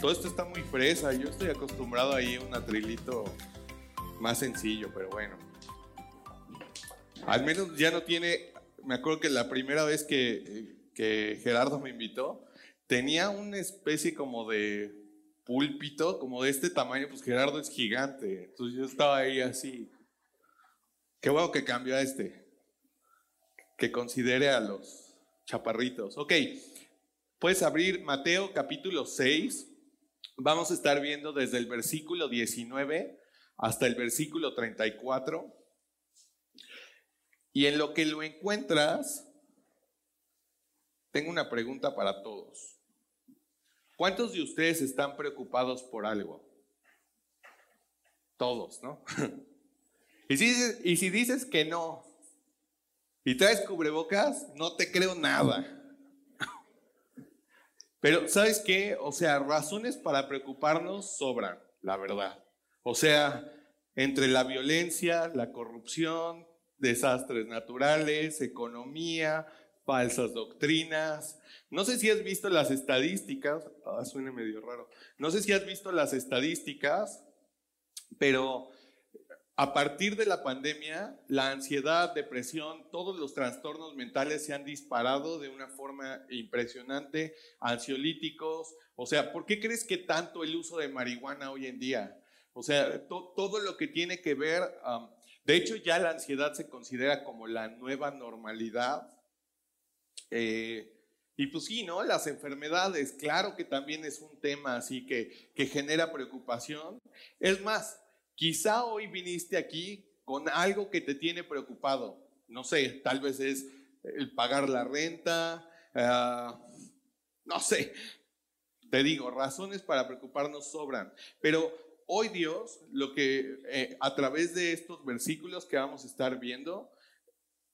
todo esto está muy fresa. Yo estoy acostumbrado ahí a un atrilito más sencillo, pero bueno. Al menos ya no tiene. Me acuerdo que la primera vez que, que Gerardo me invitó, tenía una especie como de púlpito, como de este tamaño. Pues Gerardo es gigante. Entonces yo estaba ahí así. Qué bueno que cambió a este. Que considere a los chaparritos. Ok, puedes abrir Mateo capítulo 6. Vamos a estar viendo desde el versículo 19 hasta el versículo 34. Y en lo que lo encuentras, tengo una pregunta para todos. ¿Cuántos de ustedes están preocupados por algo? Todos, ¿no? y, si y si dices que no, y traes cubrebocas, no te creo nada. Pero, ¿sabes qué? O sea, razones para preocuparnos sobran, la verdad. O sea, entre la violencia, la corrupción, desastres naturales, economía, falsas doctrinas. No sé si has visto las estadísticas, ah, suena medio raro. No sé si has visto las estadísticas, pero a partir de la pandemia, la ansiedad, depresión, todos los trastornos mentales se han disparado de una forma impresionante, ansiolíticos. O sea, ¿por qué crees que tanto el uso de marihuana hoy en día? O sea, todo lo que tiene que ver, de hecho ya la ansiedad se considera como la nueva normalidad. Eh, y pues sí, ¿no? Las enfermedades, claro que también es un tema así que, que genera preocupación. Es más, Quizá hoy viniste aquí con algo que te tiene preocupado. No sé, tal vez es el pagar la renta, ah, no sé. Te digo, razones para preocuparnos sobran. Pero hoy Dios, lo que eh, a través de estos versículos que vamos a estar viendo,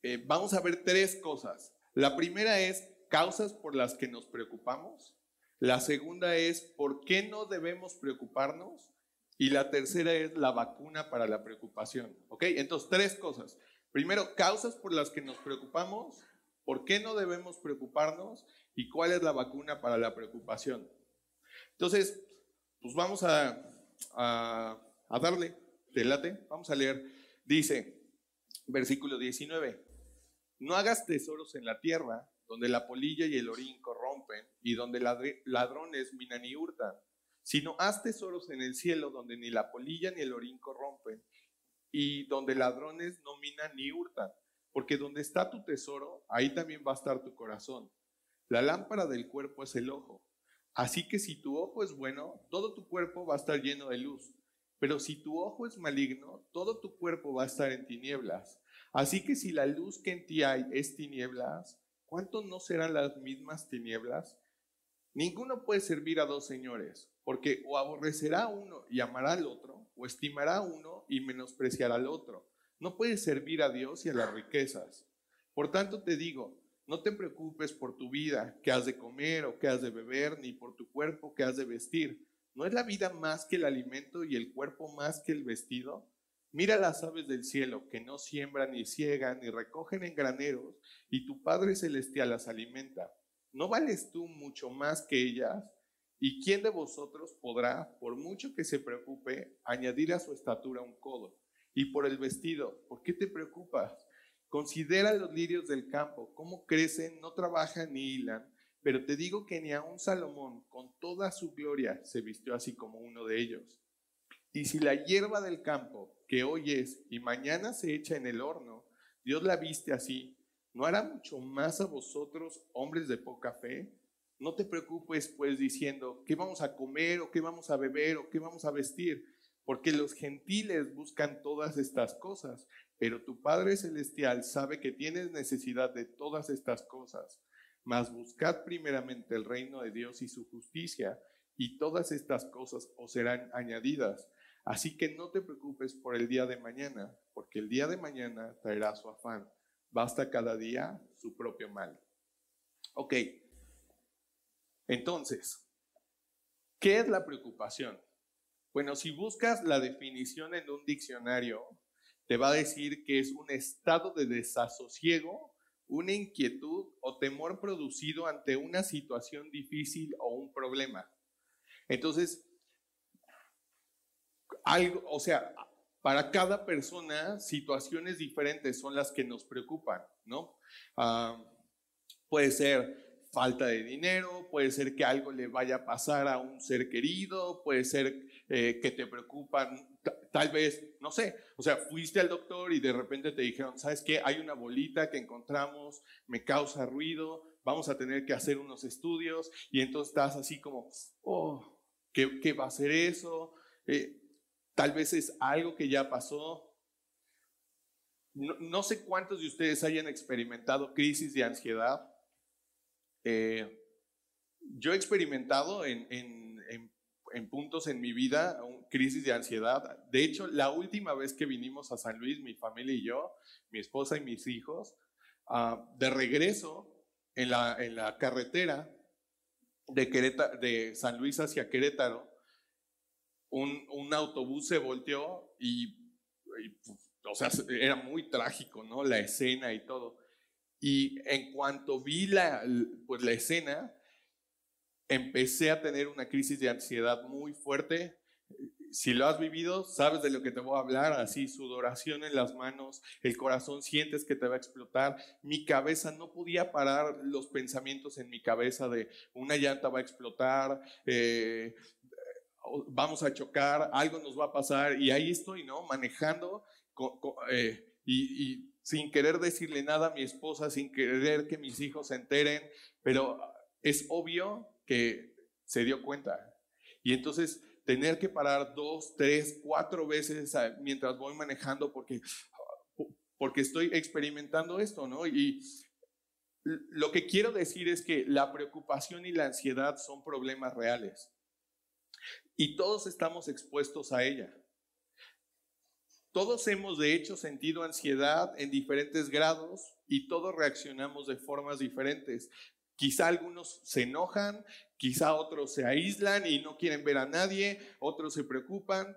eh, vamos a ver tres cosas. La primera es causas por las que nos preocupamos. La segunda es por qué no debemos preocuparnos. Y la tercera es la vacuna para la preocupación. ¿Ok? Entonces, tres cosas. Primero, causas por las que nos preocupamos, por qué no debemos preocuparnos y cuál es la vacuna para la preocupación. Entonces, pues vamos a, darle, delate, vamos a leer. Dice, versículo 19, no hagas tesoros en la tierra donde la polilla y el orín corrompen y donde ladrones minan y hurtan sino haz tesoros en el cielo donde ni la polilla ni el orín corrompen y donde ladrones no minan ni hurtan, porque donde está tu tesoro, ahí también va a estar tu corazón. La lámpara del cuerpo es el ojo. Así que si tu ojo es bueno, todo tu cuerpo va a estar lleno de luz. Pero si tu ojo es maligno, todo tu cuerpo va a estar en tinieblas. Así que si la luz que en ti hay es tinieblas, ¿cuánto no serán las mismas tinieblas? Ninguno puede servir a dos señores, porque o aborrecerá uno y amará al otro, o estimará uno y menospreciará al otro. No puedes servir a Dios y a las riquezas. Por tanto te digo, no te preocupes por tu vida, qué has de comer o qué has de beber, ni por tu cuerpo, qué has de vestir. ¿No es la vida más que el alimento y el cuerpo más que el vestido? Mira las aves del cielo, que no siembran ni ciegan ni recogen en graneros, y tu Padre Celestial las alimenta. ¿No vales tú mucho más que ellas? ¿Y quién de vosotros podrá, por mucho que se preocupe, añadir a su estatura un codo? Y por el vestido, ¿por qué te preocupas? Considera los lirios del campo, cómo crecen, no trabajan ni hilan, pero te digo que ni aun Salomón, con toda su gloria, se vistió así como uno de ellos. Y si la hierba del campo, que hoy es y mañana se echa en el horno, Dios la viste así, ¿no hará mucho más a vosotros, hombres de poca fe? No te preocupes pues diciendo, ¿qué vamos a comer o qué vamos a beber o qué vamos a vestir? Porque los gentiles buscan todas estas cosas, pero tu Padre Celestial sabe que tienes necesidad de todas estas cosas. Mas buscad primeramente el reino de Dios y su justicia, y todas estas cosas os serán añadidas. Así que no te preocupes por el día de mañana, porque el día de mañana traerá su afán basta cada día su propio mal. Ok, entonces, ¿qué es la preocupación? Bueno, si buscas la definición en un diccionario, te va a decir que es un estado de desasosiego, una inquietud o temor producido ante una situación difícil o un problema. Entonces, algo, o sea, para cada persona, situaciones diferentes son las que nos preocupan, ¿no? Ah, puede ser falta de dinero, puede ser que algo le vaya a pasar a un ser querido, puede ser eh, que te preocupan, tal vez, no sé, o sea, fuiste al doctor y de repente te dijeron, ¿sabes qué? Hay una bolita que encontramos, me causa ruido, vamos a tener que hacer unos estudios y entonces estás así como, oh, ¿qué, qué va a ser eso? Eh, Tal vez es algo que ya pasó. No, sé cuántos de ustedes hayan experimentado crisis de ansiedad. Eh, yo he experimentado en, puntos en mi vida crisis de ansiedad. De hecho, la última vez que vinimos a San Luis, mi familia y yo, mi esposa y mis hijos, ah, de regreso en la, en la carretera de, de San Luis hacia Querétaro, un, autobús se volteó y, o sea, era muy trágico, ¿no? La escena y todo. Y en cuanto vi la, pues, la escena, empecé a tener una crisis de ansiedad muy fuerte. Si lo has vivido, sabes de lo que te voy a hablar, así sudoración en las manos, el corazón sientes que te va a explotar, mi cabeza no podía parar los pensamientos en mi cabeza de una llanta va a explotar, eh, vamos a chocar, algo nos va a pasar y ahí estoy, ¿no? Manejando eh, y, sin querer decirle nada a mi esposa, sin querer que mis hijos se enteren, pero es obvio que se dio cuenta. Y entonces tener que parar dos, tres, cuatro veces mientras voy manejando porque, porque estoy experimentando esto, ¿no? Y lo que quiero decir es que la preocupación y la ansiedad son problemas reales. Y todos estamos expuestos a ella. Todos hemos de hecho sentido ansiedad en diferentes grados y todos reaccionamos de formas diferentes. Quizá algunos se enojan, quizá otros se aíslan y no quieren ver a nadie, otros se preocupan.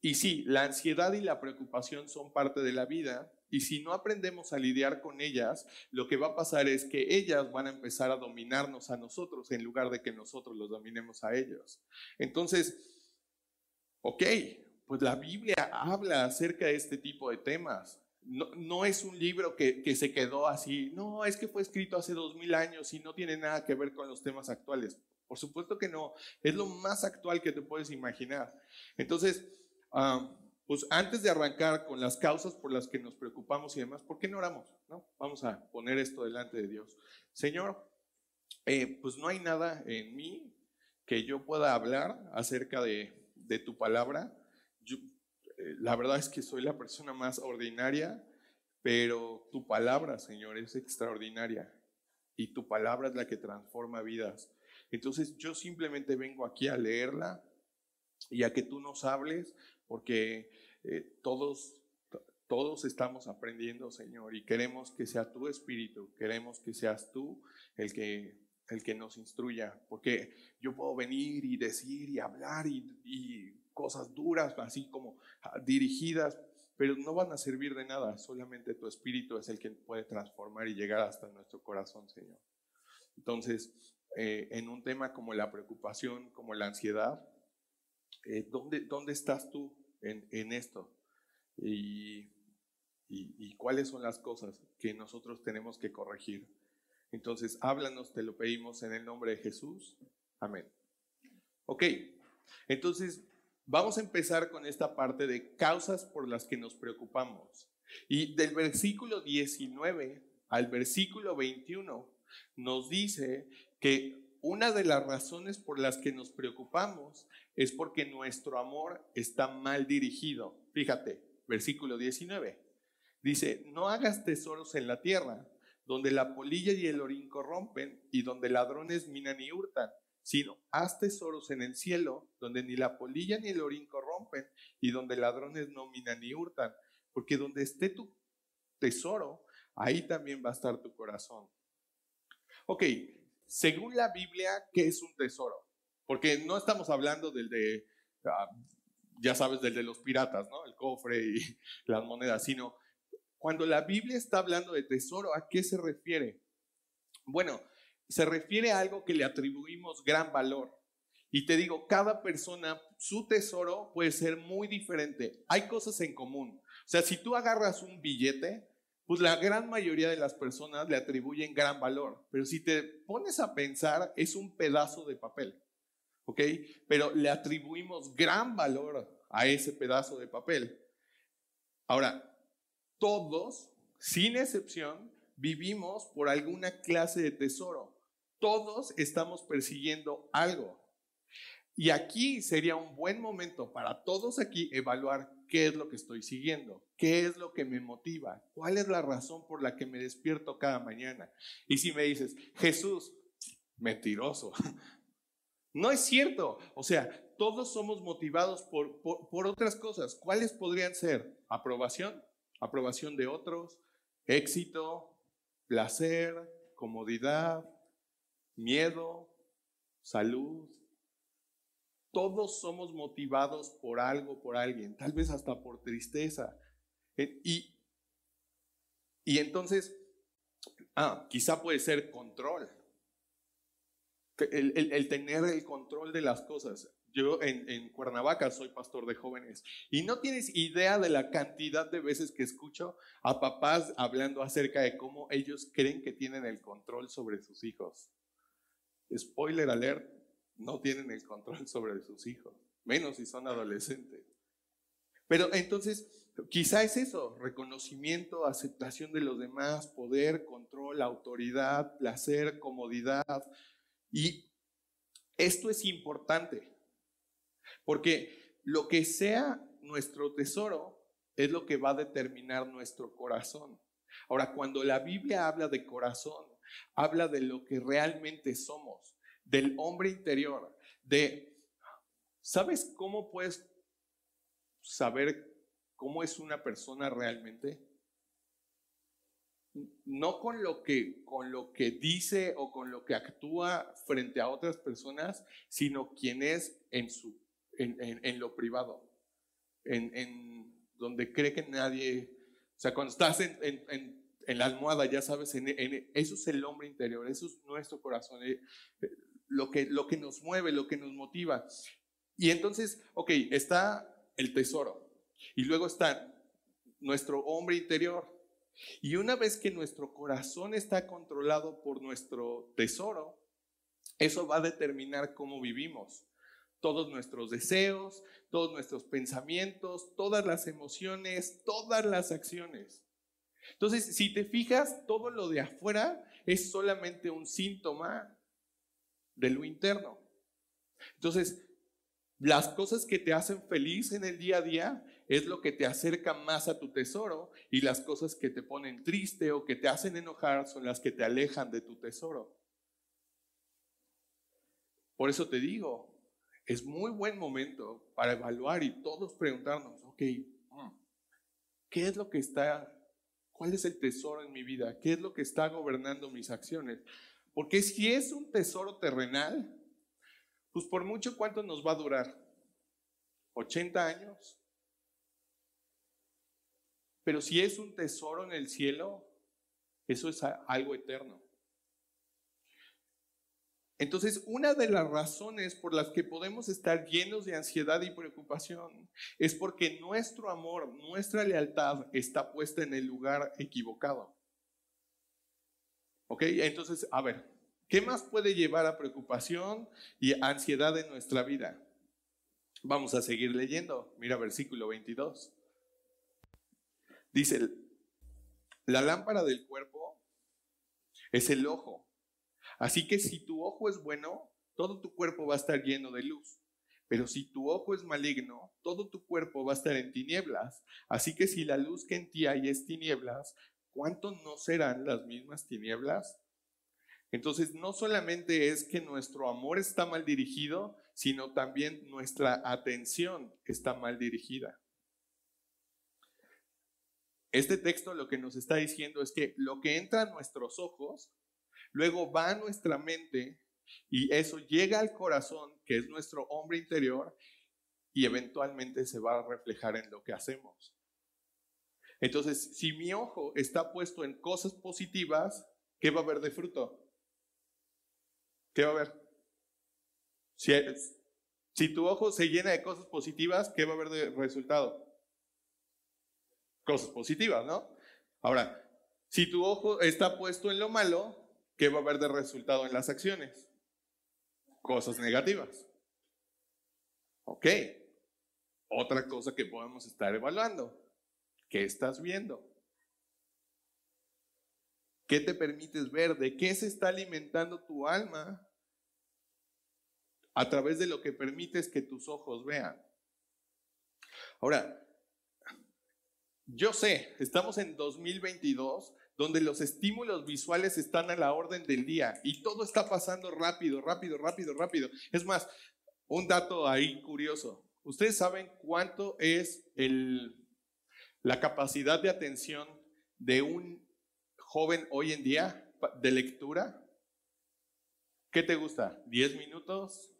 Y sí, la ansiedad y la preocupación son parte de la vida, y si no aprendemos a lidiar con ellas, lo que va a pasar es que ellas van a empezar a dominarnos a nosotros en lugar de que nosotros los dominemos a ellos. Entonces, ok, pues la Biblia habla acerca de este tipo de temas. No, es un libro que, que, se quedó así, no, es que fue escrito hace dos mil años y no tiene nada que ver con los temas actuales. Por supuesto que no, es lo más actual que te puedes imaginar. Entonces, um, pues antes de arrancar con las causas por las que nos preocupamos y demás, ¿por qué no oramos? ¿No? Vamos a poner esto delante de Dios. Señor, eh, pues no hay nada en mí que yo pueda hablar acerca de, tu palabra. Eh, la verdad es que soy la persona más ordinaria, pero tu palabra, Señor, es extraordinaria y tu palabra es la que transforma vidas. Entonces yo simplemente vengo aquí a leerla y a que tú nos hables porque eh, todos, todos estamos aprendiendo, Señor, y queremos que sea tu espíritu, queremos que seas tú el que, el que nos instruya, porque yo puedo venir y decir y hablar y, cosas duras, así como ah, dirigidas, pero no van a servir de nada, solamente tu espíritu es el que puede transformar y llegar hasta nuestro corazón, Señor. Entonces, eh, en un tema como la preocupación, como la ansiedad, eh, ¿dónde, ¿dónde estás tú en, esto? Y, y, cuáles son las cosas que nosotros tenemos que corregir. Entonces, háblanos, te lo pedimos en el nombre de Jesús. Amén. Ok, entonces vamos a empezar con esta parte de causas por las que nos preocupamos. Y del versículo 19 al versículo 21 nos dice que una de las razones por las que nos preocupamos es porque nuestro amor está mal dirigido. Fíjate, versículo 19. Dice, no hagas tesoros en la tierra, donde la polilla y el orín corrompen y donde ladrones minan y hurtan, sino haz tesoros en el cielo, donde ni la polilla ni el orín corrompen y donde ladrones no minan ni hurtan, porque donde esté tu tesoro, ahí también va a estar tu corazón. Ok, según la Biblia, ¿qué es un tesoro? Porque no estamos hablando del de, ah, ya sabes, del de los piratas, ¿no? El cofre y las monedas, sino cuando la Biblia está hablando de tesoro, ¿a qué se refiere? Bueno, se refiere a algo que le atribuimos gran valor. Y te digo, cada persona, su tesoro puede ser muy diferente. Hay cosas en común. O sea, si tú agarras un billete, pues la gran mayoría de las personas le atribuyen gran valor. Pero si te pones a pensar, es un pedazo de papel. ¿Ok? Pero le atribuimos gran valor a ese pedazo de papel. Ahora, todos, sin excepción, vivimos por alguna clase de tesoro. Todos estamos persiguiendo algo. Y aquí sería un buen momento para todos aquí evaluar qué es lo que estoy siguiendo, qué es lo que me motiva, cuál es la razón por la que me despierto cada mañana. Y si me dices, Jesús, mentiroso, no es cierto. O sea, todos somos motivados por, por, otras cosas. ¿Cuáles podrían ser? Aprobación, aprobación de otros, éxito, placer, comodidad, miedo, salud, todos somos motivados por algo, por alguien, tal vez hasta por tristeza. Y, y entonces, ah, quizá puede ser control. El, tener el control de las cosas. Yo en, en, Cuernavaca soy pastor de jóvenes y no tienes idea de la cantidad de veces que escucho a papás hablando acerca de cómo ellos creen que tienen el control sobre sus hijos. Spoiler alert, no tienen el control sobre sus hijos, menos si son adolescentes. Pero entonces, quizá es eso, reconocimiento, aceptación de los demás, poder, control, autoridad, placer, comodidad. Y esto es importante, porque lo que sea nuestro tesoro es lo que va a determinar nuestro corazón. Ahora, cuando la Biblia habla de corazón, habla de lo que realmente somos del hombre interior, de, ¿sabes cómo puedes saber cómo es una persona realmente? No con lo que, con lo que dice o con lo que actúa frente a otras personas, sino quién es en, su, en, lo privado, en, donde cree que nadie, o sea, cuando estás en, la almohada, ya sabes, eso es el hombre interior, eso es nuestro corazón. Lo que, lo que nos mueve, lo que nos motiva. Y entonces, ok, está el tesoro. Y luego está nuestro hombre interior. Y una vez que nuestro corazón está controlado por nuestro tesoro, eso va a determinar cómo vivimos. Todos nuestros deseos, todos nuestros pensamientos, todas las emociones, todas las acciones. Entonces, si te fijas, todo lo de afuera es solamente un síntoma de lo interno. Entonces, las cosas que te hacen feliz en el día a día es lo que te acerca más a tu tesoro y las cosas que te ponen triste o que te hacen enojar son las que te alejan de tu tesoro. Por eso te digo, es muy buen momento para evaluar y todos preguntarnos, ok, mm, ¿qué es lo que está, cuál es el tesoro en mi vida? ¿Qué es lo que está gobernando mis acciones? Porque si es un tesoro terrenal, pues por mucho cuánto nos va a durar? ¿80 años? Pero si es un tesoro en el cielo, eso es algo eterno. Entonces, una de las razones por las que podemos estar llenos de ansiedad y preocupación es porque nuestro amor, nuestra lealtad está puesta en el lugar equivocado. ¿Ok? Entonces, a ver, ¿qué más puede llevar a preocupación y ansiedad en nuestra vida? Vamos a seguir leyendo. Mira versículo 22. Dice, la lámpara del cuerpo es el ojo. Así que si tu ojo es bueno, todo tu cuerpo va a estar lleno de luz. Pero si tu ojo es maligno, todo tu cuerpo va a estar en tinieblas. Así que si la luz que en ti hay es tinieblas, ¿cuánto no serán las mismas tinieblas? Entonces, no solamente es que nuestro amor está mal dirigido, sino también nuestra atención está mal dirigida. Este texto lo que nos está diciendo es que lo que entra a nuestros ojos, luego va a nuestra mente y eso llega al corazón, que es nuestro hombre interior, y eventualmente se va a reflejar en lo que hacemos. Entonces, si mi ojo está puesto en cosas positivas, ¿qué va a haber de fruto? ¿Qué va a haber? Si, tu ojo se llena de cosas positivas, ¿qué va a haber de resultado? Cosas positivas, ¿no? Ahora, si tu ojo está puesto en lo malo, ¿qué va a haber de resultado en las acciones? Cosas negativas. Ok. Otra cosa que podemos estar evaluando. ¿Qué estás viendo? ¿Qué te permites ver? ¿De qué se está alimentando tu alma a través de lo que permites que tus ojos vean? Ahora, yo sé, estamos en 2022 donde los estímulos visuales están a la orden del día y todo está pasando rápido, rápido, rápido, rápido. Es más, un dato ahí curioso. ¿Ustedes saben cuánto es el, la capacidad de atención de un joven hoy en día de lectura? ¿Qué te gusta? ¿10 minutos?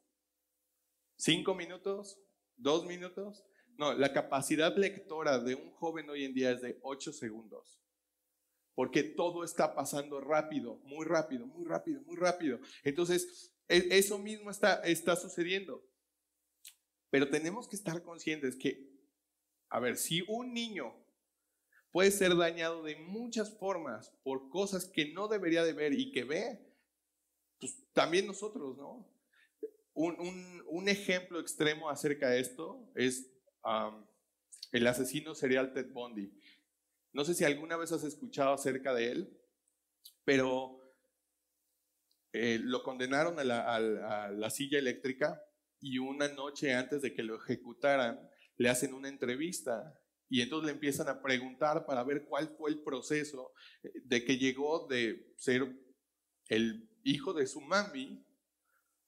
¿5 minutos? ¿2 minutos? No, la capacidad lectora de un joven hoy en día es de 8 segundos porque todo está pasando rápido, muy rápido, muy rápido, muy rápido. Entonces, e, eso mismo está, está sucediendo. Pero tenemos que estar conscientes que, a ver, si un niño puede ser dañado de muchas formas por cosas que no debería de ver y que ve, pues también nosotros, ¿no? Un, ejemplo extremo acerca de esto es el asesino serial Ted Bundy. No sé si alguna vez has escuchado acerca de él, pero eh, lo condenaron a la, silla eléctrica y una noche antes de que lo ejecutaran, le hacen una entrevista y entonces le empiezan a preguntar para ver cuál fue el proceso eh, de que llegó de ser el hijo de su mami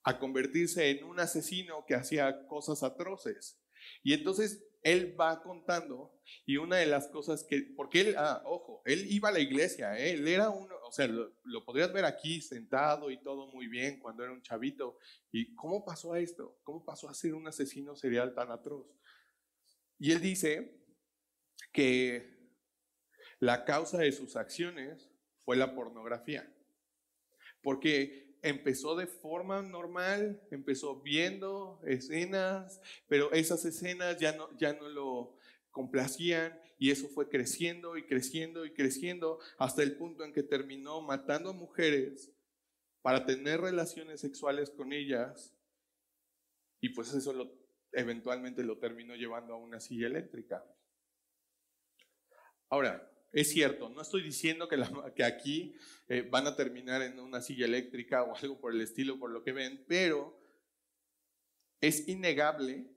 a convertirse en un asesino que hacía cosas atroces. Y entonces él va contando y una de las cosas que, porque él, ah, ojo, él iba a la iglesia, ¿eh? él era uno, o sea, lo, podrías ver aquí sentado y todo muy bien cuando era un chavito. ¿Y cómo pasó a esto? ¿Cómo pasó a ser un asesino serial tan atroz? Y él dice que la causa de sus acciones fue la pornografía. Porque empezó de forma normal, empezó viendo escenas, pero esas escenas ya no, ya no lo complacían y eso fue creciendo y creciendo y creciendo hasta el punto en que terminó matando a mujeres para tener relaciones sexuales con ellas y pues eso lo, eventualmente lo terminó llevando a una silla eléctrica. Ahora, es cierto, no estoy diciendo que, aquí eh, van a terminar en una silla eléctrica o algo por el estilo, por lo que ven, pero es innegable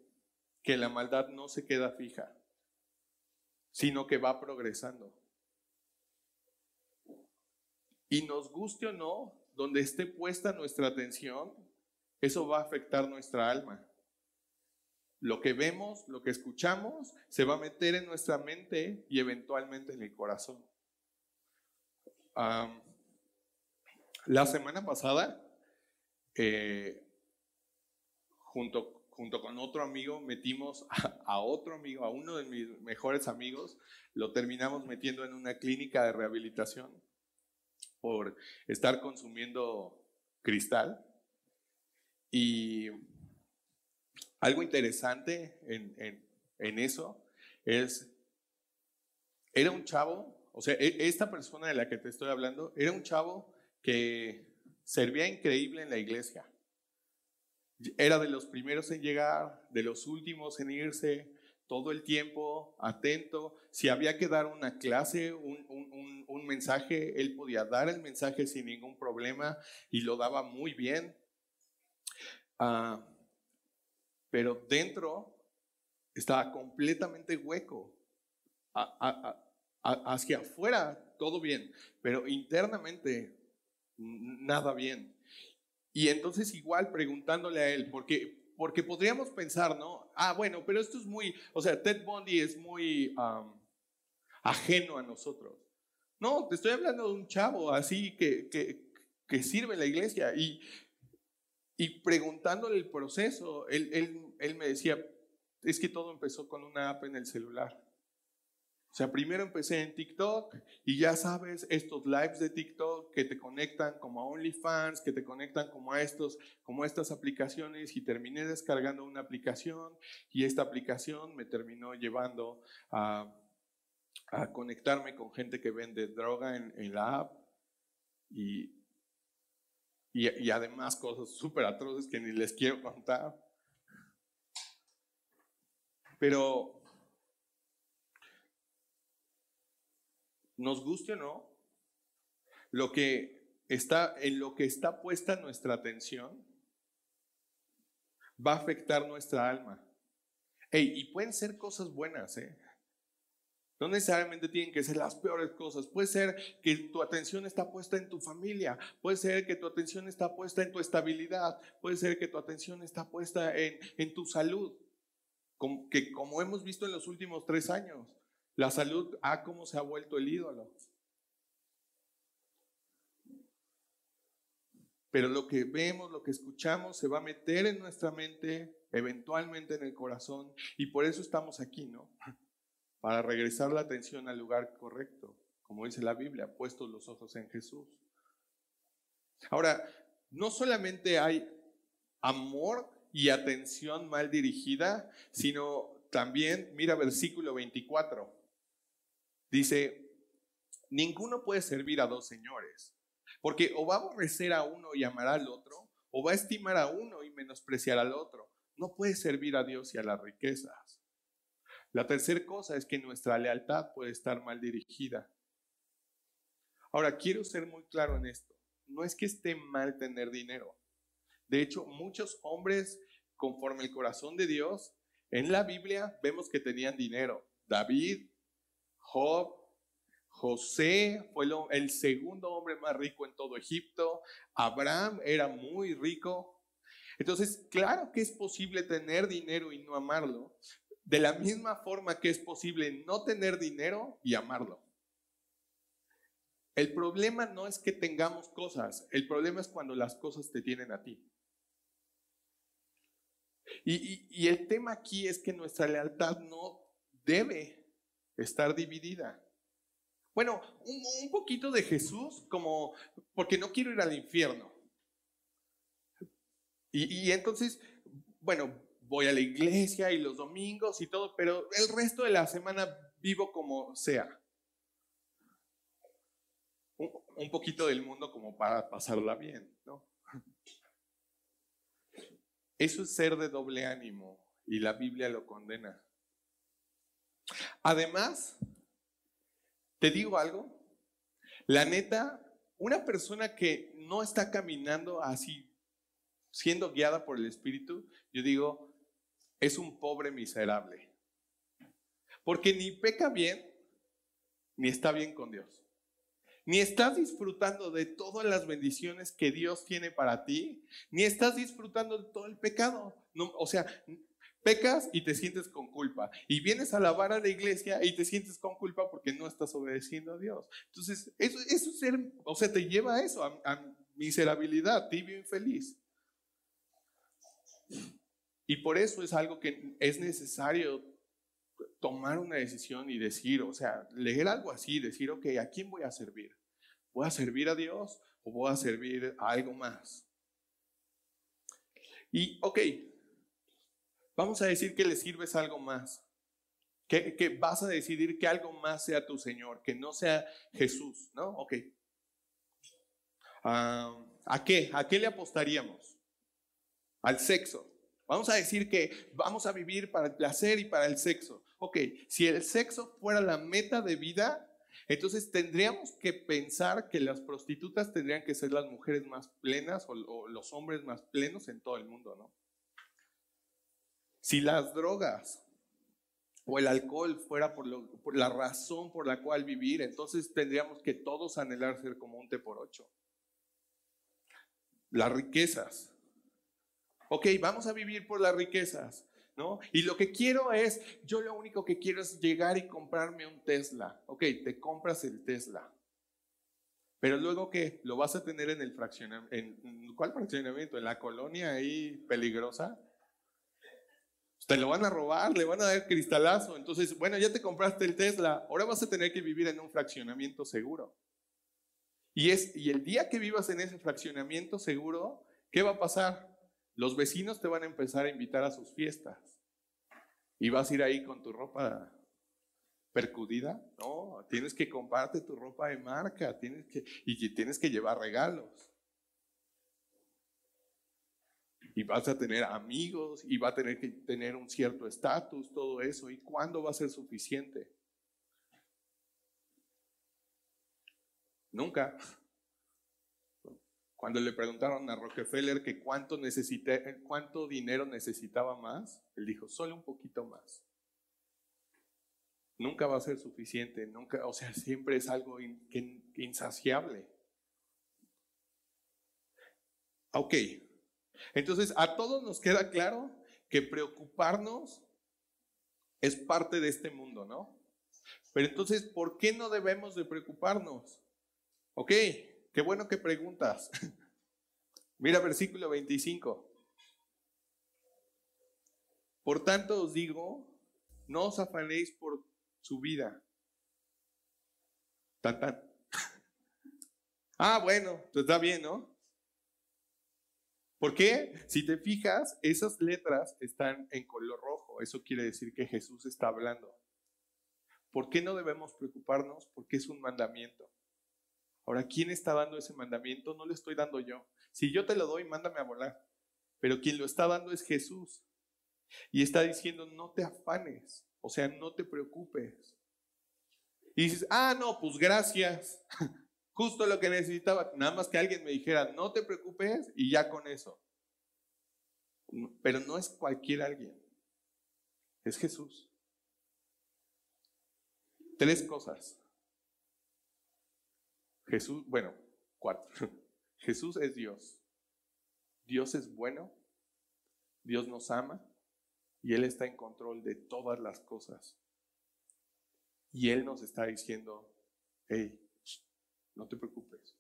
que la maldad no se queda fija, sino que va progresando. Y nos guste o no, donde esté puesta nuestra atención, eso va a afectar nuestra alma. Lo que vemos, lo que escuchamos, se va a meter en nuestra mente y eventualmente en el corazón. la semana pasada, eh, junto, junto con otro amigo, metimos a, otro amigo, a uno de mis mejores amigos, lo terminamos metiendo en una clínica de rehabilitación por estar consumiendo cristal. Y algo interesante en, eso es, era un chavo, o sea, e, esta persona de la que te estoy hablando, era un chavo que servía increíble en la iglesia. Era de los primeros en llegar, de los últimos en irse, todo el tiempo atento. Si había que dar una clase, un, mensaje, él podía dar el mensaje sin ningún problema y lo daba muy bien. Ah, pero dentro estaba completamente hueco. hacia afuera todo bien, pero internamente nada bien. Y entonces igual preguntándole a él, porque, porque podríamos pensar, ¿no? Ah, bueno, pero esto es muy, o sea, Ted Bundy es muy ajeno a nosotros. No, te estoy hablando de un chavo así que, que, que sirve la iglesia y y preguntándole el proceso, él, él, él me decía, es que todo empezó con una app en el celular. O sea, primero empecé en TikTok y ya sabes, estos lives de TikTok que te conectan como a OnlyFans, que te conectan como a estos, como a estas aplicaciones y terminé descargando una aplicación y esta aplicación me terminó llevando a, conectarme con gente que vende droga en, la app y, y, además cosas súper atroces que ni les quiero contar. Pero nos guste o no, lo que está, en lo que está puesta nuestra atención va a afectar nuestra alma. y pueden ser cosas buenas, ¿eh? No necesariamente tienen que ser las peores cosas. Puede ser que tu atención está puesta en tu familia. Puede ser que tu atención está puesta en tu estabilidad. Puede ser que tu atención está puesta en, en tu salud. Como, que como hemos visto en los últimos tres años, la salud, ah, cómo se ha vuelto el ídolo. Pero lo que vemos, lo que escuchamos, se va a meter en nuestra mente, eventualmente en el corazón, y por eso estamos aquí, ¿no? Para regresar la atención al lugar correcto, como dice la Biblia, puestos los ojos en Jesús. Ahora, no solamente hay amor y atención mal dirigida, sino también, mira versículo 24. Dice, ninguno puede servir a dos señores, porque o va a aborrecer a uno y amar al otro, o va a estimar a uno y menospreciar al otro. No puede servir a Dios y a las riquezas. La tercera cosa es que nuestra lealtad puede estar mal dirigida. Ahora, quiero ser muy claro en esto. No es que esté mal tener dinero. De hecho, muchos hombres, conforme el corazón de Dios, en la Biblia vemos que tenían dinero. David, Job, José fue el segundo hombre más rico en todo Egipto, Abraham era muy rico. Entonces, claro que es posible tener dinero y no amarlo, de la misma forma que es posible no tener dinero y amarlo. El problema no es que tengamos cosas, el problema es cuando las cosas te tienen a ti. Y, el tema aquí es que nuestra lealtad no debe estar dividida. Bueno, un, poquito de Jesús como, porque no quiero ir al infierno. Y entonces, bueno, voy a la iglesia y los domingos y todo, pero el resto de la semana vivo como sea. Un, poquito del mundo como para pasarla bien, ¿no? Eso es ser de doble ánimo y la Biblia lo condena. Además, te digo algo, la neta, una persona que no está caminando así, siendo guiada por el Espíritu, yo digo, es un pobre miserable. Porque ni peca bien, ni está bien con Dios. Ni estás disfrutando de todas las bendiciones que Dios tiene para ti, ni estás disfrutando de todo el pecado. O sea, Pecas y te sientes con culpa. Y vienes a lavar a la iglesia y te sientes con culpa porque no estás obedeciendo a Dios. Entonces, eso, eso ser, o sea, te lleva a eso, a, miserabilidad, tibio infeliz. Y por eso es algo que es necesario tomar una decisión y decir, o sea, leer algo así, decir, ok, ¿a quién voy a servir? ¿Voy a servir a Dios o voy a servir a algo más? Y, ok, Vamos a decir que le sirves algo más. Que, vas a decidir que algo más sea tu Señor, que no sea Jesús, ¿no? Ok. Ah, ¿A qué? ¿A qué le apostaríamos? Al sexo. Vamos a decir que vamos a vivir para el placer y para el sexo. Ok, si el sexo fuera la meta de vida, entonces tendríamos que pensar que las prostitutas tendrían que ser las mujeres más plenas o los hombres más plenos en todo el mundo, ¿no? Si las drogas o el alcohol fuera por, la razón por la cual vivir, entonces tendríamos que todos anhelar ser como un té por ocho. Las riquezas. Ok, vamos a vivir por las riquezas, ¿no? Y lo que quiero es, yo lo único que quiero es llegar y comprarme un Tesla. Ok, te compras el Tesla. Pero luego ¿qué? ¿Lo vas a tener en el fraccionamiento? ¿En cuál fraccionamiento? ¿En la colonia ahí peligrosa? Te lo van a robar, le van a dar cristalazo. Entonces, bueno, ya te compraste el Tesla, ahora vas a tener que vivir en un fraccionamiento seguro. Y, es, y el día que vivas en ese fraccionamiento seguro, ¿qué va a pasar? Los vecinos te van a empezar a invitar a sus fiestas. Y vas a ir ahí con tu ropa percudida. No, tienes que comprarte tu ropa de marca tienes que, y tienes que llevar regalos. Y vas a tener amigos y va a tener que tener un cierto estatus, todo eso. ¿Y cuándo va a ser suficiente? Nunca. Cuando le preguntaron a Rockefeller que cuánto, cuánto dinero necesitaba más, él dijo, solo un poquito más. Nunca va a ser suficiente, nunca, o sea, siempre es algo insaciable. Ok, entonces a todos nos queda claro que preocuparnos es parte de este mundo, ¿no? Pero entonces, ¿por qué no debemos de preocuparnos? Ok, qué bueno que preguntas. Mira versículo 25. Por tanto os digo, no os afanéis por su vida. Tan, tan. Ah, bueno, pues está bien, ¿no? ¿Por qué? Si te fijas, esas letras están en color rojo. Eso quiere decir que Jesús está hablando. ¿Por qué no debemos preocuparnos? Porque es un mandamiento. Ahora, ¿quién está dando ese mandamiento? No lo estoy dando yo. Si yo te lo doy, mándame a volar. Pero quien lo está dando es Jesús. Y está diciendo, no te afanes, o sea, no te preocupes. Y dices, ah, no, pues gracias. Justo lo que necesitaba. Nada más que alguien me dijera, no te preocupes y ya con eso. Pero no es cualquier alguien. Es Jesús. Tres cosas. Jesús, bueno, cuatro. Jesús es Dios. Dios es bueno. Dios nos ama. Y Él está en control de todas las cosas. Y Él nos está diciendo, hey, no te preocupes.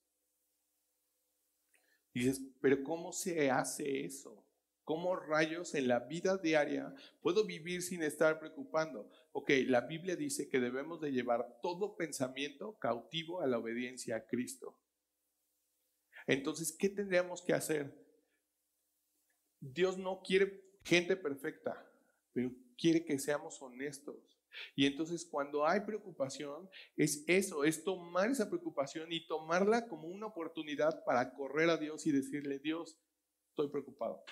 Y dices, pero ¿cómo se hace eso? ¿Cómo rayos en la vida diaria puedo vivir sin estar preocupando? Ok, la Biblia dice que debemos de llevar todo pensamiento cautivo a la obediencia a Cristo. Entonces, ¿qué tendríamos que hacer? Dios no quiere gente perfecta, pero quiere que seamos honestos. Y entonces cuando hay preocupación, es eso, es tomar esa preocupación y tomarla como una oportunidad para correr a Dios y decirle, Dios, estoy preocupado.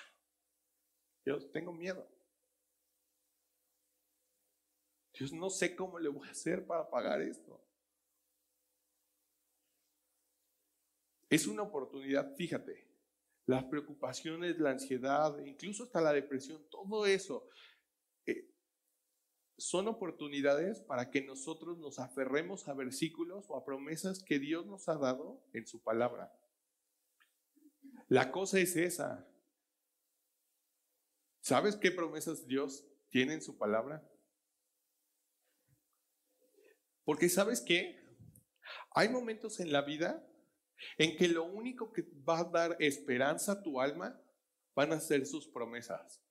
Dios, tengo miedo. Dios, no sé cómo le voy a hacer para pagar esto. Es una oportunidad, fíjate, las preocupaciones, la ansiedad, incluso hasta la depresión, todo eso eh, son oportunidades para que nosotros nos aferremos a versículos o a promesas que Dios nos ha dado en su palabra. La cosa es esa, ¿Sabes qué promesas Dios tiene en su palabra? Porque sabes qué? Hay momentos en la vida en que lo único que va a dar esperanza a tu alma van a ser sus promesas.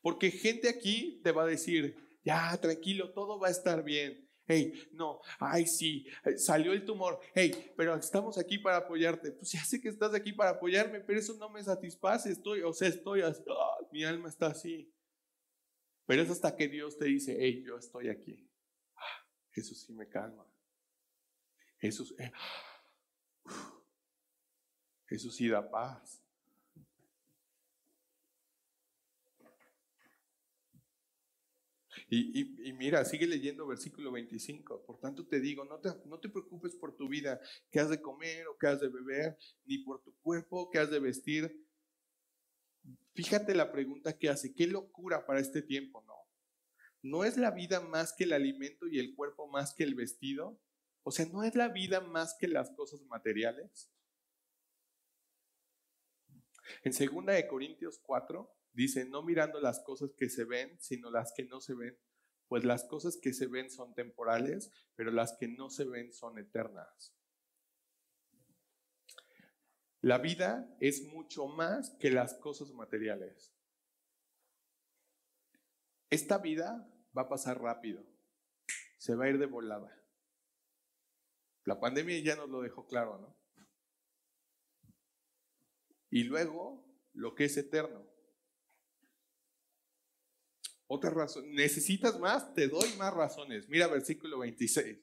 Porque gente aquí te va a decir, ya, tranquilo, todo va a estar bien. Hey, no, ay, sí, salió el tumor. Hey, pero estamos aquí para apoyarte. Pues ya sé que estás aquí para apoyarme, pero eso no me satisface. Estoy, o sea, estoy así, ah, mi alma está así. Pero es hasta que Dios te dice, hey, yo estoy aquí. Ah, eso sí me calma. Eso, eh, eso sí da paz. Y, mira, sigue leyendo versículo 25. Por tanto te digo, no te, no te preocupes por tu vida, qué has de comer o qué has de beber, ni por tu cuerpo, qué has de vestir. Fíjate la pregunta que hace, qué locura para este tiempo, ¿no? ¿No es la vida más que el alimento y el cuerpo más que el vestido? O sea, ¿no es la vida más que las cosas materiales? En 2 de Corintios 4 Dice, no mirando las cosas que se ven, sino las que no se ven, pues las cosas que se ven son temporales, pero las que no se ven son eternas. La vida es mucho más que las cosas materiales. Esta vida va a pasar rápido, se va a ir de volada. La pandemia ya nos lo dejó claro, ¿no? y luego lo que es eterno. Otra razón, ¿necesitas más? Te doy más razones. Mira versículo 26.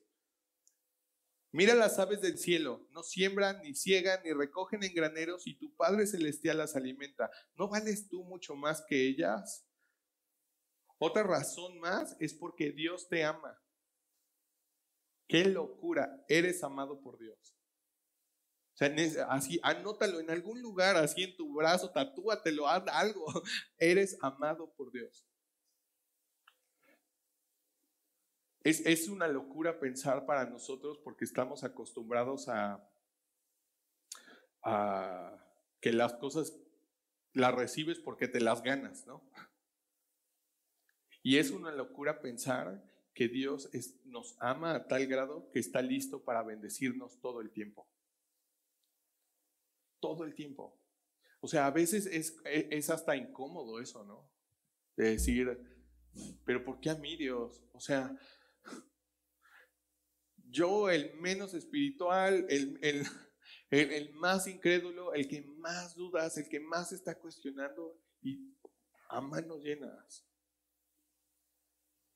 Mira las aves del cielo, no siembran, ni ciegan, ni recogen en graneros, y tu Padre Celestial las alimenta. ¿No vales tú mucho más que ellas? Otra razón más es porque Dios te ama. Qué locura, eres amado por Dios. O sea, así, anótalo en algún lugar, así en tu brazo, tatúatelo, haz algo. Eres amado por Dios. Es, una locura pensar para nosotros porque estamos acostumbrados a, a que las cosas las recibes porque te las ganas, ¿no? Y es una locura pensar que Dios nos ama a tal grado que está listo para bendecirnos todo el tiempo. Todo el tiempo. O sea, a veces es, es hasta incómodo eso, ¿no? De decir, pero ¿por qué a mí Dios? O sea, yo, el menos espiritual, el, el, más incrédulo, el que más dudas, el que más está cuestionando y a manos llenas.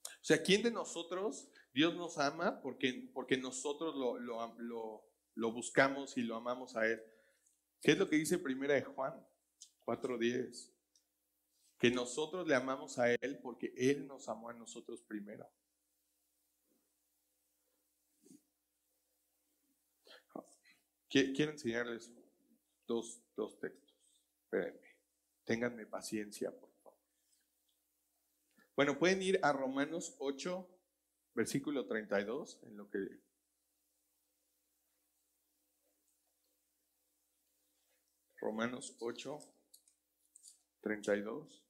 O sea, ¿quién de nosotros Dios nos ama porque, porque nosotros lo, lo, lo, buscamos y lo amamos a Él? ¿Qué es lo que dice primera de Juan 4.10? Que nosotros le amamos a Él porque Él nos amó a nosotros primero. Quiero enseñarles dos, dos textos. Espérenme. Ténganme paciencia, por favor. Bueno, pueden ir a Romanos 8, versículo 32, en lo que... Romanos 8, 32.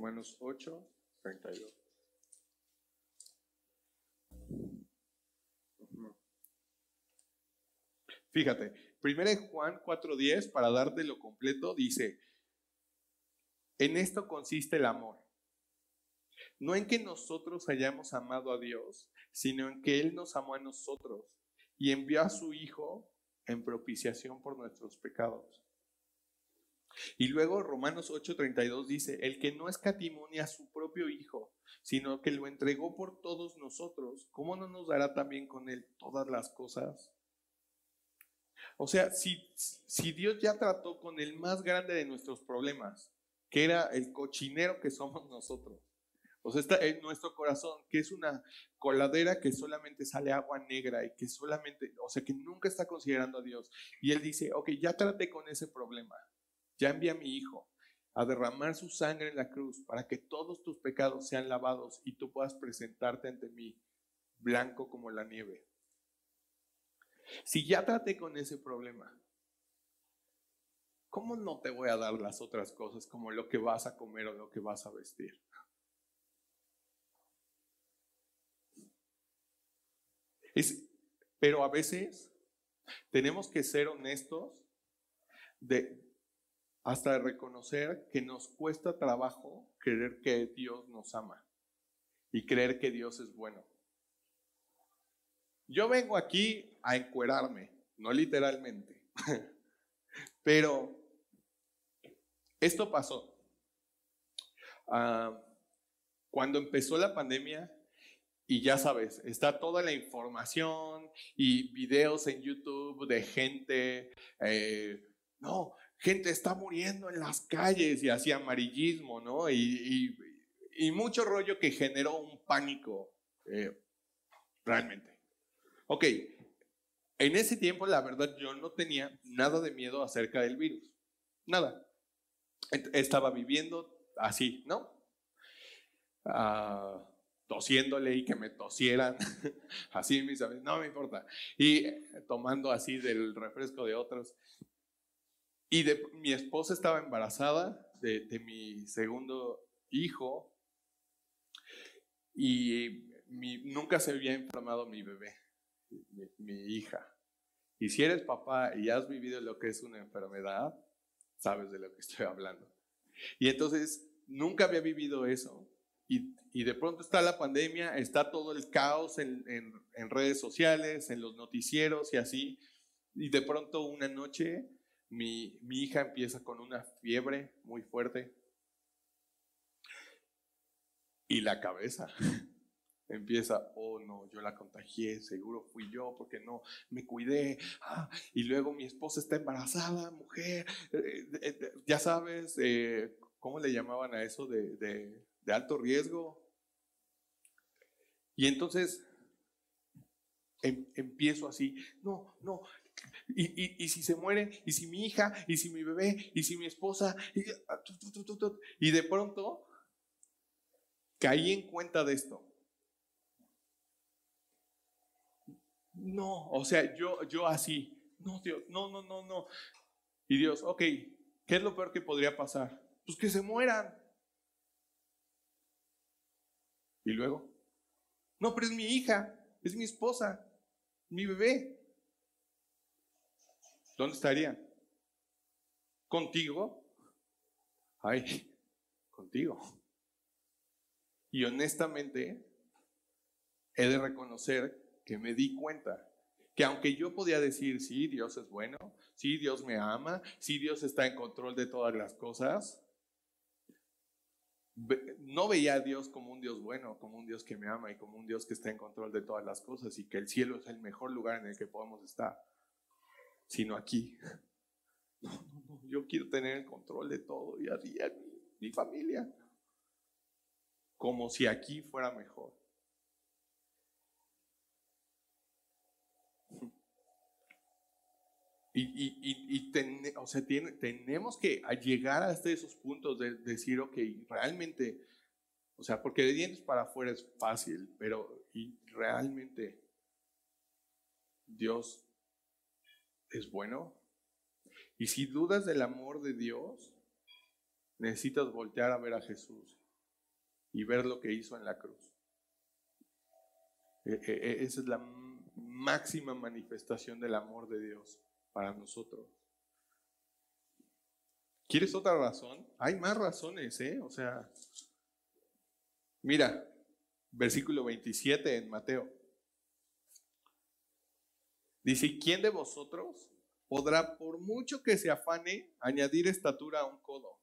Romanos 8, 32. Fíjate, 1 Juan 4:10, para darte lo completo, dice, en esto consiste el amor. No en que nosotros hayamos amado a Dios, sino en que Él nos amó a nosotros y envió a su Hijo en propiciación por nuestros pecados. Y luego Romanos 8:32 dice, el que no escatimó a su propio Hijo, sino que lo entregó por todos nosotros, ¿cómo no nos dará también con él todas las cosas? O sea, si, si Dios ya trató con el más grande de nuestros problemas, que era el cochinero que somos nosotros, o sea, está en nuestro corazón, que es una coladera que solamente sale agua negra y que solamente, o sea, que nunca está considerando a Dios. Y Él dice, ok, ya traté con ese problema ya envía a mi Hijo a derramar su sangre en la cruz para que todos tus pecados sean lavados y tú puedas presentarte ante mí blanco como la nieve. Si ya traté con ese problema, ¿cómo no te voy a dar las otras cosas como lo que vas a comer o lo que vas a vestir? pero a veces tenemos que ser honestos de, hasta reconocer que nos cuesta trabajo creer que Dios nos ama y creer que Dios es bueno. Yo vengo aquí a encuerarme, no literalmente, pero esto pasó. Ah, cuando empezó la pandemia, y ya sabes, está toda la información y videos en YouTube de gente, eh, no, gente está muriendo en las calles y hacía amarillismo, ¿no? Y, mucho rollo que generó un pánico, eh, realmente. Ok, en ese tiempo la verdad yo no tenía nada de miedo acerca del virus, nada. Estaba viviendo así, ¿no? Ah, tosiéndole y que me tosieran, así mis amigos, no me importa. Y tomando así del refresco de otros. Y de, mi esposa estaba embarazada de, mi segundo hijo y nunca se había enfermado mi bebé, mi, hija. Y si eres papá y has vivido lo que es una enfermedad, sabes de lo que estoy hablando. Y entonces nunca había vivido eso. Y, de pronto está la pandemia, está todo el caos en, en redes sociales, en los noticieros y así. Y de pronto una noche mi, mi hija empieza con una fiebre muy fuerte. Y la cabeza empieza, oh no, yo la contagié, seguro fui yo porque no me cuidé. Ah, y luego mi esposa está embarazada, mujer, eh, eh, ya sabes, eh, ¿cómo le llamaban a eso de, de, de alto riesgo? Y entonces em, empiezo así, no, no, y, si se muere, y si mi hija, y si mi bebé, y si mi esposa, y, ah, y de pronto caí en cuenta de esto. No, o sea, yo, yo así, no, Dios, no, no, no, no. Y Dios, ok, ¿qué es lo peor que podría pasar? Pues que se mueran. Y luego, no, pero es mi hija, es mi esposa, mi bebé. ¿Dónde estarían? ¿Contigo? Ay, contigo. Y honestamente, he de reconocer que me di cuenta que aunque yo podía decir, sí, Dios es bueno, sí, Dios me ama, sí, Dios está en control de todas las cosas, no veía a Dios como un Dios bueno, como un Dios que me ama y como un Dios que está en control de todas las cosas y que el cielo es el mejor lugar en el que podemos estar sino aquí. No, no, no, yo quiero tener el control de todo y así mi, mi familia. Como si aquí fuera mejor. Y, y, y, o sea, tenemos que llegar hasta esos puntos de, decir, ok, realmente, o sea, porque de dientes para afuera es fácil, pero y realmente Dios es bueno. Y si dudas del amor de Dios, necesitas voltear a ver a Jesús y ver lo que hizo en la cruz. E, e, e, esa es la máxima manifestación del amor de Dios para nosotros. ¿Quieres otra razón? Hay más razones, ¿eh? O sea, mira, versículo 27 en Mateo. Dice, ¿quién de vosotros podrá, por mucho que se afane, añadir estatura a un codo?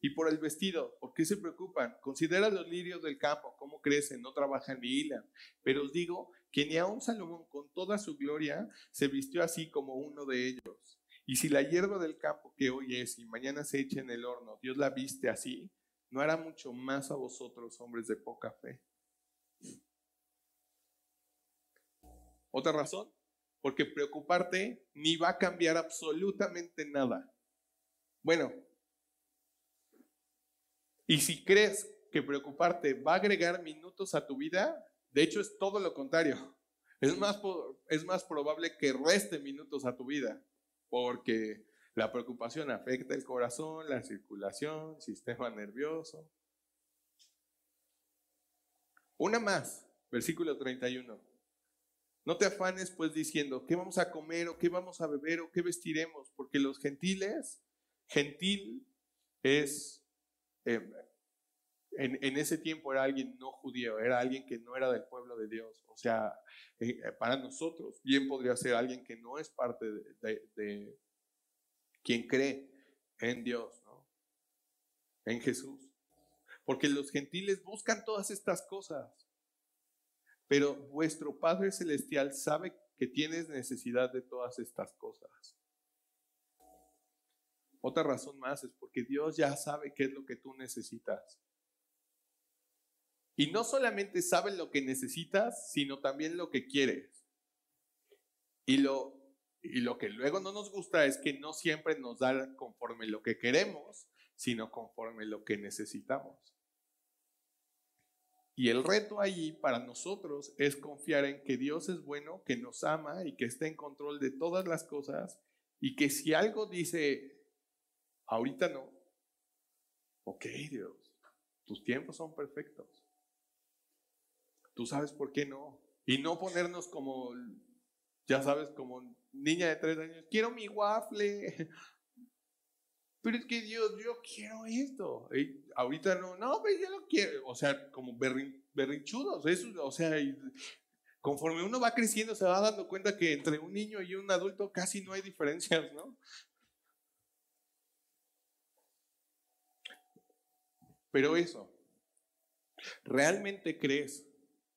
Y por el vestido, ¿por qué se preocupan? Considera los lirios del campo, cómo crecen, no trabajan ni hilan. Pero os digo que ni aun Salomón con toda su gloria se vistió así como uno de ellos. Y si la hierba del campo que hoy es y mañana se echa en el horno, Dios la viste así, ¿no hará mucho más a vosotros, hombres de poca fe? ¿Otra razón? Porque preocuparte ni va a cambiar absolutamente nada. Bueno, y si crees que preocuparte va a agregar minutos a tu vida, de hecho es todo lo contrario. Es más, es más probable que reste minutos a tu vida, porque la preocupación afecta el corazón, la circulación, sistema nervioso. Una más, versículo 31. No te afanes pues diciendo, ¿qué vamos a comer o qué vamos a beber o qué vestiremos? Porque los gentiles, gentil es, eh, en, ese tiempo era alguien no judío, era alguien que no era del pueblo de Dios. O sea, eh, para nosotros bien podría ser alguien que no es parte de, quien cree en Dios, en Jesús. Porque los gentiles buscan todas estas cosas. Pero vuestro Padre Celestial sabe que tienes necesidad de todas estas cosas. Otra razón más es porque Dios ya sabe qué es lo que tú necesitas. Y no solamente sabe lo que necesitas, sino también lo que quieres. Y lo, y lo que luego no nos gusta es que no siempre nos da conforme lo que queremos, sino conforme lo que necesitamos. Y el reto allí para nosotros es confiar en que Dios es bueno, que nos ama y que está en control de todas las cosas y que si algo dice, ahorita no, ok Dios, tus tiempos son perfectos. Tú sabes por qué no. Y no ponernos como, ya sabes, como niña de tres años, quiero mi waffle. Pero es que Dios, yo quiero esto. Ahorita no, no, pero yo lo quiero. O sea, como berrinchudos. Eso, o sea, conforme uno va creciendo se va dando cuenta que entre un niño y un adulto casi no hay diferencias, ¿no? Pero eso, ¿realmente crees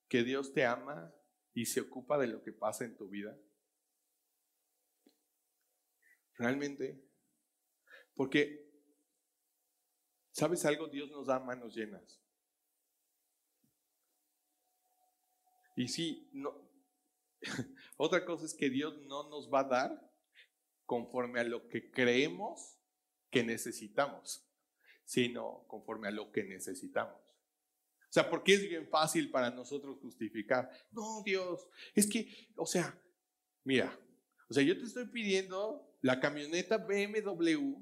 que Dios te ama y se ocupa de lo que pasa en tu vida? ¿Realmente? Porque, ¿sabes algo? Dios nos da manos llenas. Y sí, no, otra cosa es que Dios no nos va a dar conforme a lo que creemos que necesitamos sino conforme a lo que necesitamos. O sea, porque es bien fácil para nosotros justificar. No, Dios, es que, o sea, mira, o sea, yo te estoy pidiendo la camioneta BMW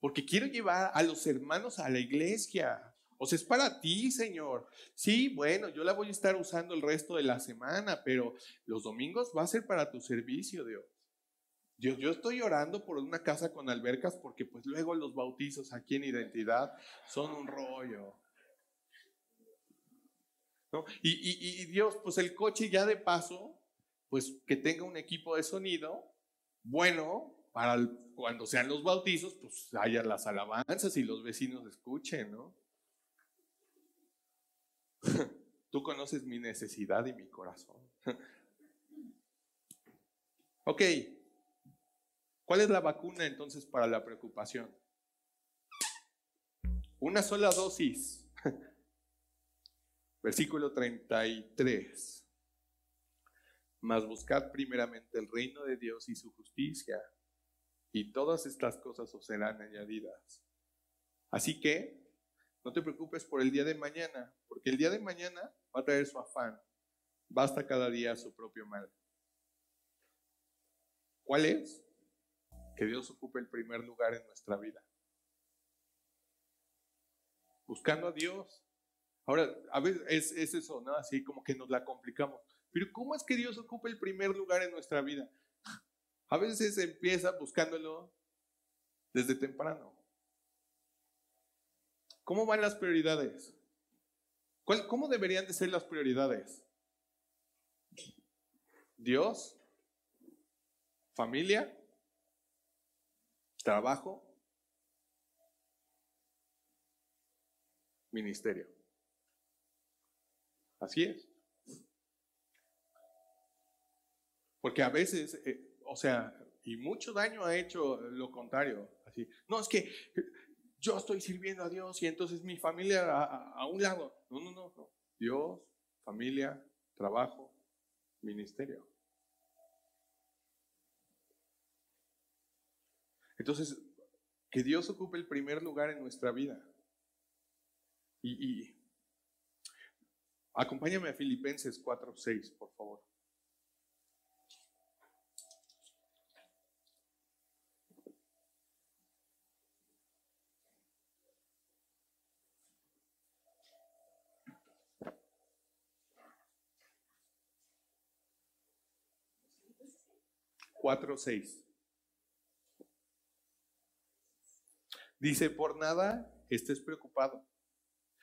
porque quiero llevar a los hermanos a la iglesia. O sea, es para ti, Señor. Sí, bueno, yo la voy a estar usando el resto de la semana, pero los domingos va a ser para tu servicio, Dios. Yo, yo estoy orando por una casa con albercas porque pues luego los bautizos aquí en identidad son un rollo. Y, y, Dios, pues el coche ya de paso, pues que tenga un equipo de sonido bueno cuando sean los bautizos, pues haya las alabanzas y los vecinos escuchen, ¿no? Tú conoces mi necesidad y mi corazón. ok, ¿Cuál es la vacuna entonces para la preocupación? Una sola dosis. Versículo 33. Mas buscad primeramente el reino de Dios y su justicia, y todas estas cosas os serán añadidas. Así que no te preocupes por el día de mañana, porque el día de mañana va a traer su afán. Basta cada día su propio mal. ¿Cuál es? que Dios ocupe el primer lugar en nuestra vida. Buscando a Dios. Ahora, a veces es, eso, ¿no? Así como que nos la complicamos. Pero ¿cómo es que Dios ocupe el primer lugar en nuestra vida? A veces empieza buscándolo desde temprano. ¿Cómo van las prioridades? ¿Cómo deberían de ser las prioridades? Dios, familia, Trabajo, ministerio. Así es. Porque a veces, eh, o sea, y mucho daño ha hecho lo contrario. Así, no, es que yo estoy sirviendo a Dios y entonces mi familia a, un lado. No, no, no, no. Dios, familia, trabajo, ministerio. Entonces, que Dios ocupe el primer lugar en nuestra vida. Y, acompáñame a Filipenses 4:6, por favor. Cuatro, seis. Dice, por nada estés preocupado,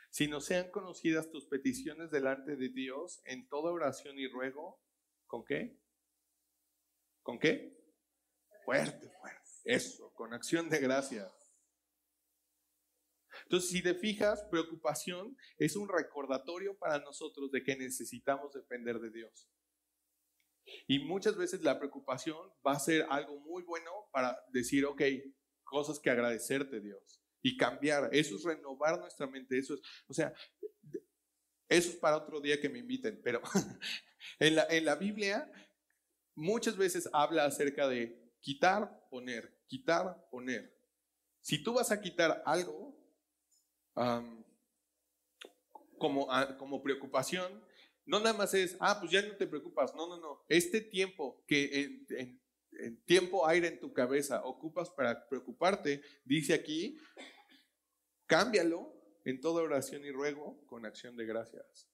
Si no sean conocidas tus peticiones delante de Dios en toda oración y ruego. ¿Con qué? ¿Con qué? Fuerte, fuerte. Eso, con acción de gracia. Entonces, si te fijas, preocupación es un recordatorio para nosotros de que necesitamos depender de Dios. Y muchas veces la preocupación va a ser algo muy bueno para decir, ok, cosas que agradecerte, Dios, y cambiar. Eso es renovar nuestra mente. Eso es, o sea, eso es para otro día que me inviten, pero en, la, en la Biblia muchas veces habla acerca de quitar, poner, quitar, poner. Si tú vas a quitar algo como, como preocupación, no nada más es, ah, pues ya no te preocupas. No, no, no. Este tiempo que en, tiempo aire en tu cabeza ocupas para preocuparte, dice aquí, cámbialo en toda oración y ruego con acción de gracias.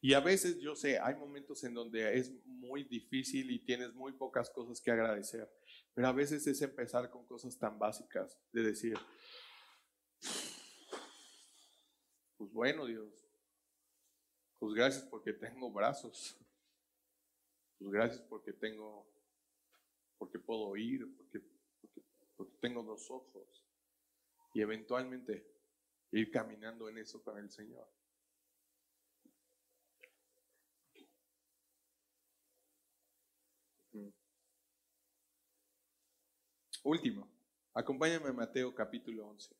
Y a veces yo sé, hay momentos en donde es muy difícil y tienes muy pocas cosas que agradecer, Pero a veces es empezar con cosas tan básicas, de decir, pues bueno Dios, pues gracias porque tengo brazos, pues gracias porque tengo, porque puedo oír, porque, porque tengo dos ojos. Y eventualmente ir caminando en eso con el Señor. Último, acompáñame a Mateo capítulo 11.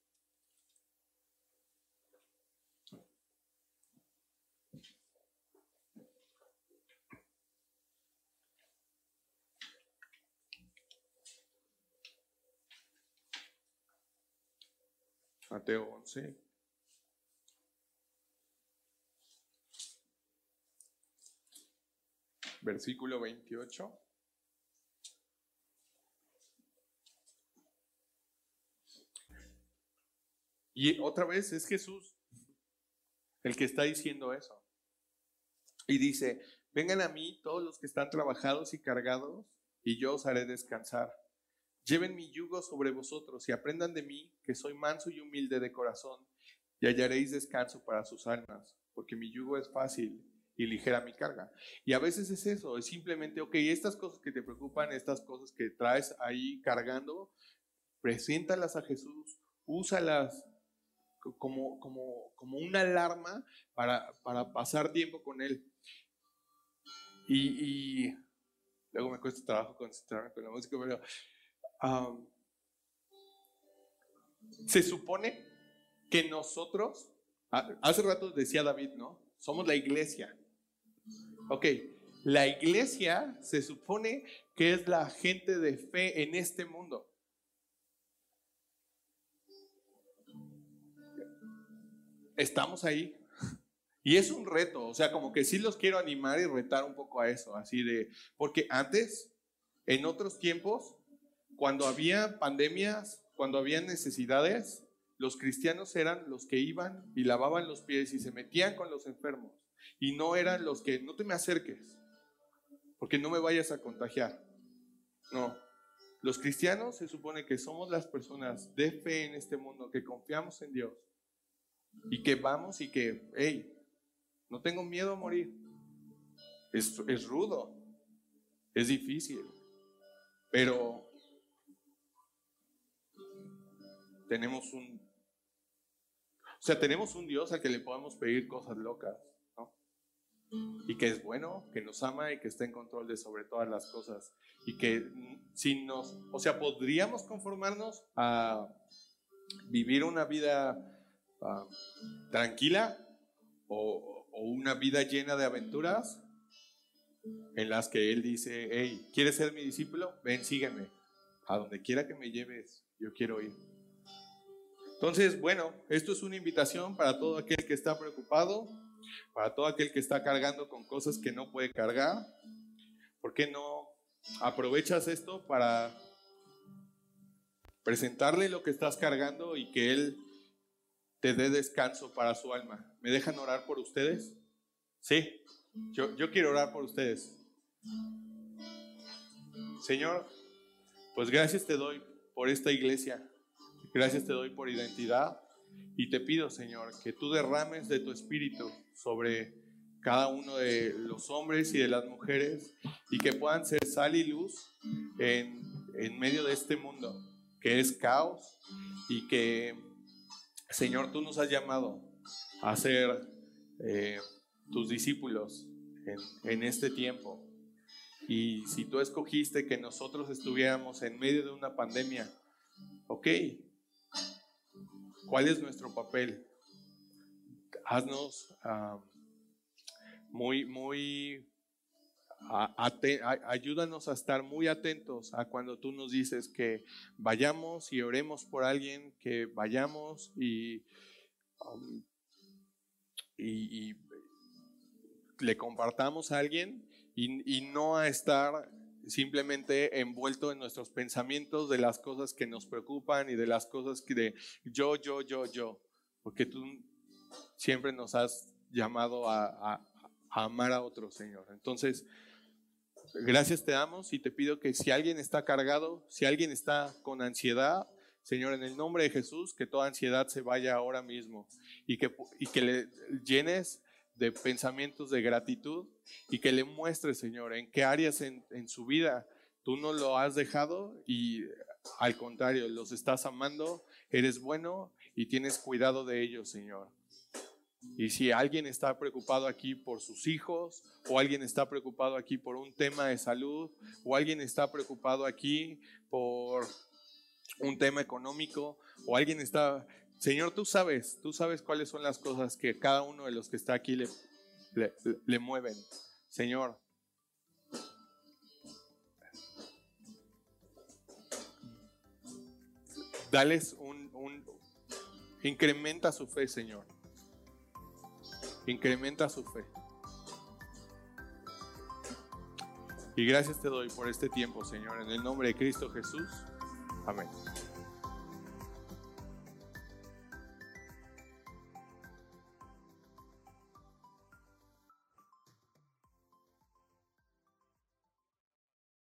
Mateo 11. Versículo 28. Y otra vez es Jesús el que está diciendo eso. Y dice, vengan a mí todos los que están trabajados y cargados, y yo os haré descansar. Lleven mi yugo sobre vosotros y aprendan de mí, que soy manso y humilde de corazón, y hallaréis descanso para sus almas, porque mi yugo es fácil y ligera mi carga. Y a veces es eso, es simplemente, ok, estas cosas que te preocupan, estas cosas que traes ahí cargando, preséntalas a Jesús, úsalas como, como, como una alarma para, para, pasar tiempo con Él. Y, y, luego me cuesta trabajo concentrarme con la música, pero se supone que nosotros, hace rato decía David, ¿no? Somos la iglesia. Ok, la iglesia se supone que es la gente de fe en este mundo. estamos ahí. Y es un reto, o sea, como que sí los quiero animar y retar un poco a eso, así de, porque antes, en otros tiempos, cuando había pandemias, cuando había necesidades, los cristianos eran los que iban y lavaban los pies y se metían con los enfermos. Y no eran los que, no te me acerques, porque no me vayas a contagiar. No, los cristianos se supone que somos las personas de fe en este mundo, que confiamos en Dios y que vamos y que, hey, no tengo miedo a morir. Es, es rudo, es difícil, pero tenemos un, o sea, tenemos un Dios al que le podemos pedir cosas locas. Y que es bueno, que nos ama y que está en control de sobre todas las cosas. Y que si nos, o sea, podríamos conformarnos a vivir una vida Ah, tranquila o, una vida llena de aventuras en las que Él dice, hey, ¿quieres ser mi discípulo? Ven, sígueme. A donde quiera que me lleves, yo quiero ir. Entonces, bueno, esto es una invitación para todo aquel que está preocupado, para todo aquel que está cargando con cosas que no puede cargar. ¿Por qué no aprovechas esto para presentarle lo que estás cargando y que Él te dé descanso para su alma. ¿Me dejan orar por ustedes? Sí, yo, yo quiero orar por ustedes. Señor, pues gracias te doy por esta iglesia. Gracias te doy por identidad. Y te pido, Señor, que tú derrames de tu espíritu sobre cada uno de los hombres y de las mujeres y que puedan ser sal y luz en, en medio de este mundo que es caos y que Señor, tú nos has llamado a ser eh, tus discípulos en, este tiempo. Y si tú escogiste que nosotros estuviéramos en medio de una pandemia, ok, ¿cuál es nuestro papel? Haznos muy, muy ayúdanos a estar muy atentos a cuando tú nos dices que vayamos y oremos por alguien, que vayamos y, um, y, le compartamos a alguien y, no a estar simplemente envuelto en nuestros pensamientos de las cosas que nos preocupan y de las cosas que de yo, yo, yo, yo, porque tú siempre nos has llamado a, a amar a otro Señor. Entonces, gracias te damos y te pido que si alguien está cargado, si alguien está con ansiedad, Señor, en el nombre de Jesús, que toda ansiedad se vaya ahora mismo y que, y que le llenes de pensamientos de gratitud y que le muestres, Señor, en qué áreas en, en su vida tú no lo has dejado y al contrario, los estás amando, eres bueno y tienes cuidado de ellos, Señor. Y si alguien está preocupado aquí por sus hijos, o alguien está preocupado aquí por un tema de salud, o alguien está preocupado aquí por un tema económico, o alguien está, Señor, tú sabes, tú sabes cuáles son las cosas que cada uno de los que está aquí le, mueven. Señor, dales un, un, incrementa su fe, Señor. Incrementa su fe. Y gracias te doy por este tiempo, Señor, en el nombre de Cristo Jesús. Amén.